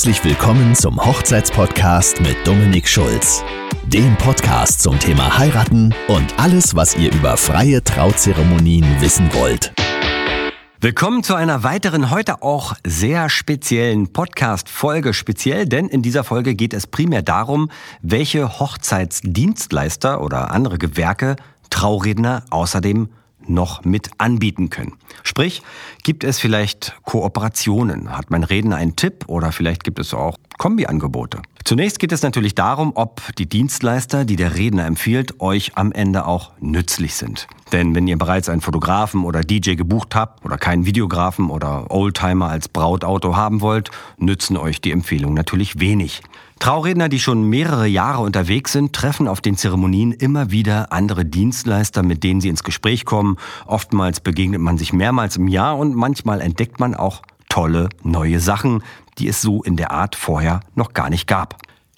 Herzlich willkommen zum Hochzeitspodcast mit Dominik Schulz. Dem Podcast zum Thema Heiraten und alles, was ihr über freie Trauzeremonien wissen wollt. Willkommen zu einer weiteren, heute auch sehr speziellen Podcast-Folge. Speziell, denn in dieser Folge geht es primär darum, welche Hochzeitsdienstleister oder andere Gewerke Trauredner außerdem noch mit anbieten können. Sprich, gibt es vielleicht Kooperationen? Hat mein Redner einen Tipp oder vielleicht gibt es auch Kombiangebote? Zunächst geht es natürlich darum, ob die Dienstleister, die der Redner empfiehlt, euch am Ende auch nützlich sind. Denn wenn ihr bereits einen Fotografen oder DJ gebucht habt oder keinen Videografen oder Oldtimer als Brautauto haben wollt, nützen euch die Empfehlungen natürlich wenig. Trauredner, die schon mehrere Jahre unterwegs sind, treffen auf den Zeremonien immer wieder andere Dienstleister, mit denen sie ins Gespräch kommen. Oftmals begegnet man sich mehrmals im Jahr und manchmal entdeckt man auch tolle neue Sachen, die es so in der Art vorher noch gar nicht gab.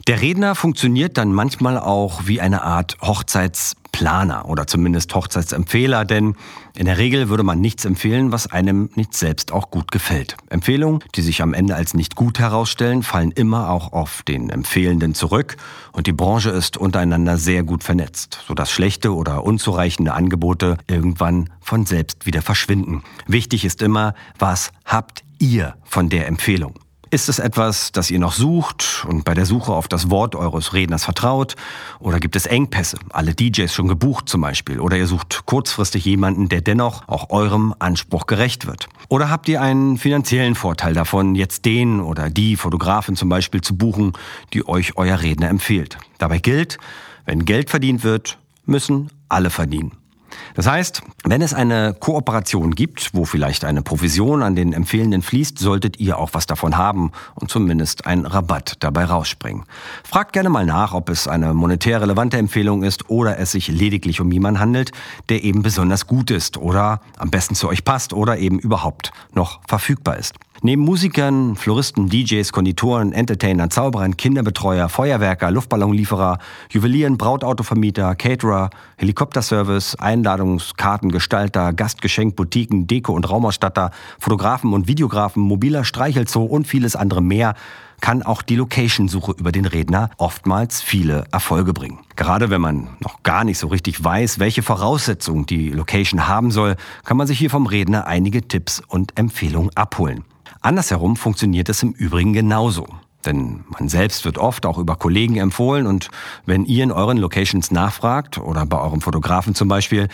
Der Redner funktioniert dann manchmal auch wie eine Art Hochzeitsplaner oder zumindest Hochzeitsempfehler, denn in der Regel würde man nichts empfehlen, was einem nicht selbst auch gut gefällt. Empfehlungen, die sich am Ende als nicht gut herausstellen, fallen immer auch auf den Empfehlenden zurück und die Branche ist untereinander sehr gut vernetzt, sodass schlechte oder unzureichende Angebote irgendwann von selbst wieder verschwinden. Wichtig ist immer, was habt ihr von der Empfehlung? Ist es etwas, das ihr noch sucht und bei der Suche auf das Wort eures Redners vertraut? Oder gibt es Engpässe, alle DJs schon gebucht zum Beispiel? Oder ihr sucht kurzfristig jemanden, der dennoch auch eurem Anspruch gerecht wird? Oder habt ihr einen finanziellen Vorteil davon, jetzt den oder die Fotografen zum Beispiel zu buchen, die euch euer Redner empfiehlt? Dabei gilt, wenn Geld verdient wird, müssen alle verdienen. Das heißt, wenn es eine Kooperation gibt, wo vielleicht eine Provision an den Empfehlenden fließt, solltet ihr auch was davon haben und zumindest einen Rabatt dabei rausspringen. Fragt gerne mal nach, ob es eine monetär relevante Empfehlung ist oder es sich lediglich um jemanden handelt, der eben besonders gut ist oder am besten zu euch passt oder eben überhaupt noch verfügbar ist. Neben Musikern, Floristen, DJs, Konditoren, Entertainern, Zauberern, Kinderbetreuer, Feuerwerker, Luftballonlieferer, Juwelieren, Brautautovermieter, Caterer, Helikopterservice, Einladungskartengestalter, Gastgeschenk, Boutiquen, Deko- und Raumausstatter, Fotografen und Videografen, mobiler Streichelzoo und vieles andere mehr kann auch die Location-Suche über den Redner oftmals viele Erfolge bringen. Gerade wenn man noch gar nicht so richtig weiß, welche Voraussetzungen die Location haben soll, kann man sich hier vom Redner einige Tipps und Empfehlungen abholen. Andersherum funktioniert es im Übrigen genauso. Denn man selbst wird oft auch über Kollegen empfohlen und wenn ihr in euren Locations nachfragt oder bei eurem Fotografen zum Beispiel,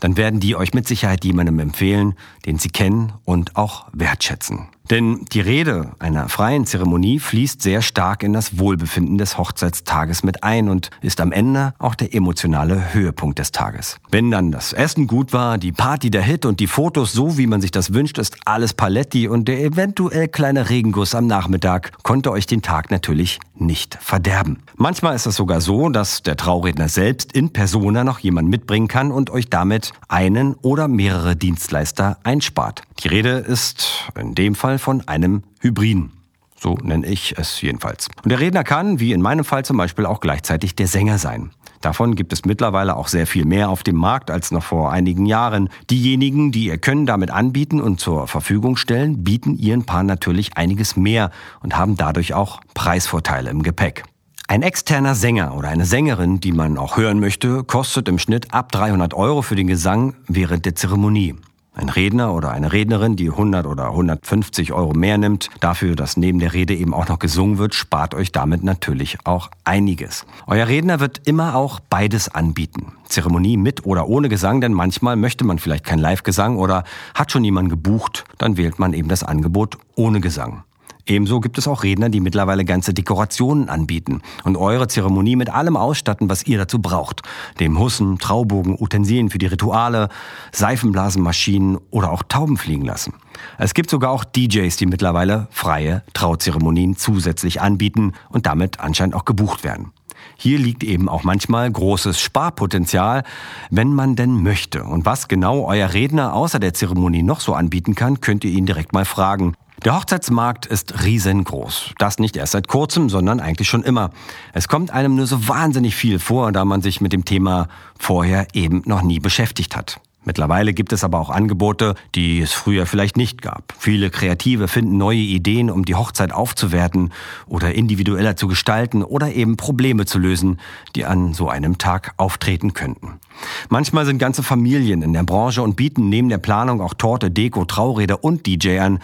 dann werden die euch mit Sicherheit jemandem empfehlen, den sie kennen und auch wertschätzen. Denn die Rede einer freien Zeremonie fließt sehr stark in das Wohlbefinden des Hochzeitstages mit ein und ist am Ende auch der emotionale Höhepunkt des Tages. Wenn dann das Essen gut war, die Party der Hit und die Fotos so, wie man sich das wünscht, ist alles Paletti und der eventuell kleine Regenguss am Nachmittag konnte euch den Tag natürlich nicht verderben. Manchmal ist es sogar so, dass der Trauredner selbst in Persona noch jemanden mitbringen kann und euch damit einen oder mehrere Dienstleister einspart. Die Rede ist in dem Fall von einem Hybriden. So nenne ich es jedenfalls. Und der Redner kann, wie in meinem Fall zum Beispiel, auch gleichzeitig der Sänger sein. Davon gibt es mittlerweile auch sehr viel mehr auf dem Markt als noch vor einigen Jahren. Diejenigen, die ihr Können damit anbieten und zur Verfügung stellen, bieten ihren Paaren natürlich einiges mehr und haben dadurch auch Preisvorteile im Gepäck. Ein externer Sänger oder eine Sängerin, die man auch hören möchte, kostet im Schnitt ab 300 Euro für den Gesang während der Zeremonie. Ein Redner oder eine Rednerin, die 100 oder 150 Euro mehr nimmt, dafür, dass neben der Rede eben auch noch gesungen wird, spart euch damit natürlich auch einiges. Euer Redner wird immer auch beides anbieten. Zeremonie mit oder ohne Gesang, denn manchmal möchte man vielleicht kein Live-Gesang oder hat schon jemand gebucht, dann wählt man eben das Angebot ohne Gesang. Ebenso gibt es auch Redner, die mittlerweile ganze Dekorationen anbieten und eure Zeremonie mit allem ausstatten, was ihr dazu braucht. Dem Hussen, Traubogen, Utensilien für die Rituale, Seifenblasenmaschinen oder auch Tauben fliegen lassen. Es gibt sogar auch DJs, die mittlerweile freie Trauzeremonien zusätzlich anbieten und damit anscheinend auch gebucht werden. Hier liegt eben auch manchmal großes Sparpotenzial, wenn man denn möchte. Und was genau euer Redner außer der Zeremonie noch so anbieten kann, könnt ihr ihn direkt mal fragen. Der Hochzeitsmarkt ist riesengroß. Das nicht erst seit kurzem, sondern eigentlich schon immer. Es kommt einem nur so wahnsinnig viel vor, da man sich mit dem Thema vorher eben noch nie beschäftigt hat. Mittlerweile gibt es aber auch Angebote, die es früher vielleicht nicht gab. Viele Kreative finden neue Ideen, um die Hochzeit aufzuwerten oder individueller zu gestalten oder eben Probleme zu lösen, die an so einem Tag auftreten könnten. Manchmal sind ganze Familien in der Branche und bieten neben der Planung auch Torte, Deko, Trauräder und DJ an.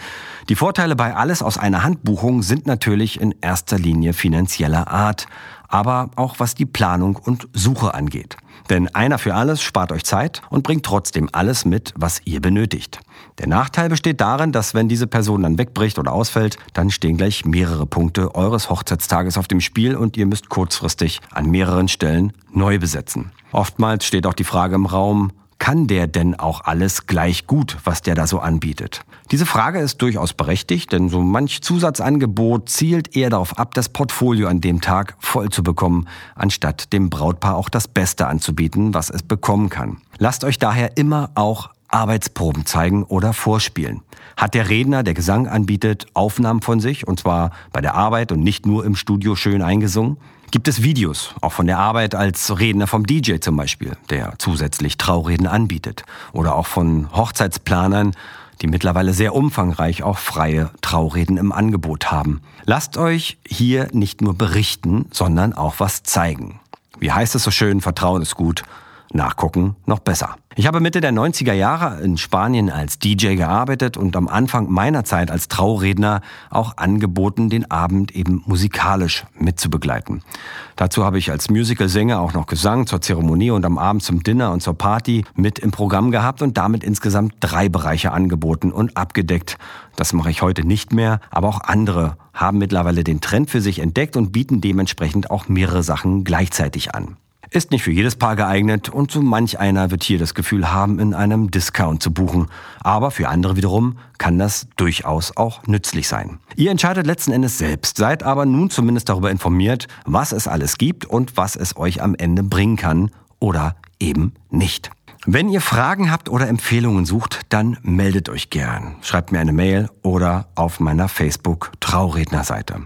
Die Vorteile bei alles aus einer Handbuchung sind natürlich in erster Linie finanzieller Art, aber auch was die Planung und Suche angeht. Denn einer für alles spart euch Zeit und bringt trotzdem alles mit, was ihr benötigt. Der Nachteil besteht darin, dass wenn diese Person dann wegbricht oder ausfällt, dann stehen gleich mehrere Punkte eures Hochzeitstages auf dem Spiel und ihr müsst kurzfristig an mehreren Stellen neu besetzen. Oftmals steht auch die Frage im Raum, kann der denn auch alles gleich gut, was der da so anbietet? Diese Frage ist durchaus berechtigt, denn so manch Zusatzangebot zielt eher darauf ab, das Portfolio an dem Tag voll zu bekommen, anstatt dem Brautpaar auch das Beste anzubieten, was es bekommen kann. Lasst euch daher immer auch Arbeitsproben zeigen oder vorspielen. Hat der Redner, der Gesang anbietet, Aufnahmen von sich, und zwar bei der Arbeit und nicht nur im Studio schön eingesungen? Gibt es Videos, auch von der Arbeit als Redner vom DJ zum Beispiel, der zusätzlich Traureden anbietet. Oder auch von Hochzeitsplanern, die mittlerweile sehr umfangreich auch freie Traureden im Angebot haben. Lasst euch hier nicht nur berichten, sondern auch was zeigen. Wie heißt es so schön, Vertrauen ist gut Nachgucken noch besser. Ich habe Mitte der 90er Jahre in Spanien als DJ gearbeitet und am Anfang meiner Zeit als Trauredner auch angeboten, den Abend eben musikalisch mitzubegleiten. Dazu habe ich als Musicalsänger auch noch Gesang zur Zeremonie und am Abend zum Dinner und zur Party mit im Programm gehabt und damit insgesamt drei Bereiche angeboten und abgedeckt. Das mache ich heute nicht mehr, aber auch andere haben mittlerweile den Trend für sich entdeckt und bieten dementsprechend auch mehrere Sachen gleichzeitig an. Ist nicht für jedes Paar geeignet und so manch einer wird hier das Gefühl haben, in einem Discount zu buchen. Aber für andere wiederum kann das durchaus auch nützlich sein. Ihr entscheidet letzten Endes selbst, seid aber nun zumindest darüber informiert, was es alles gibt und was es euch am Ende bringen kann oder eben nicht. Wenn ihr Fragen habt oder Empfehlungen sucht, dann meldet euch gern. Schreibt mir eine Mail oder auf meiner Facebook Traurednerseite.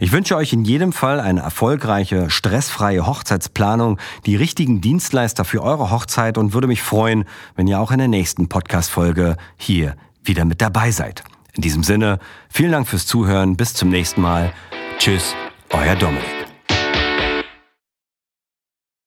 Ich wünsche euch in jedem Fall eine erfolgreiche, stressfreie Hochzeitsplanung, die richtigen Dienstleister für eure Hochzeit und würde mich freuen, wenn ihr auch in der nächsten Podcast-Folge hier wieder mit dabei seid. In diesem Sinne, vielen Dank fürs Zuhören, bis zum nächsten Mal. Tschüss, euer Dominik.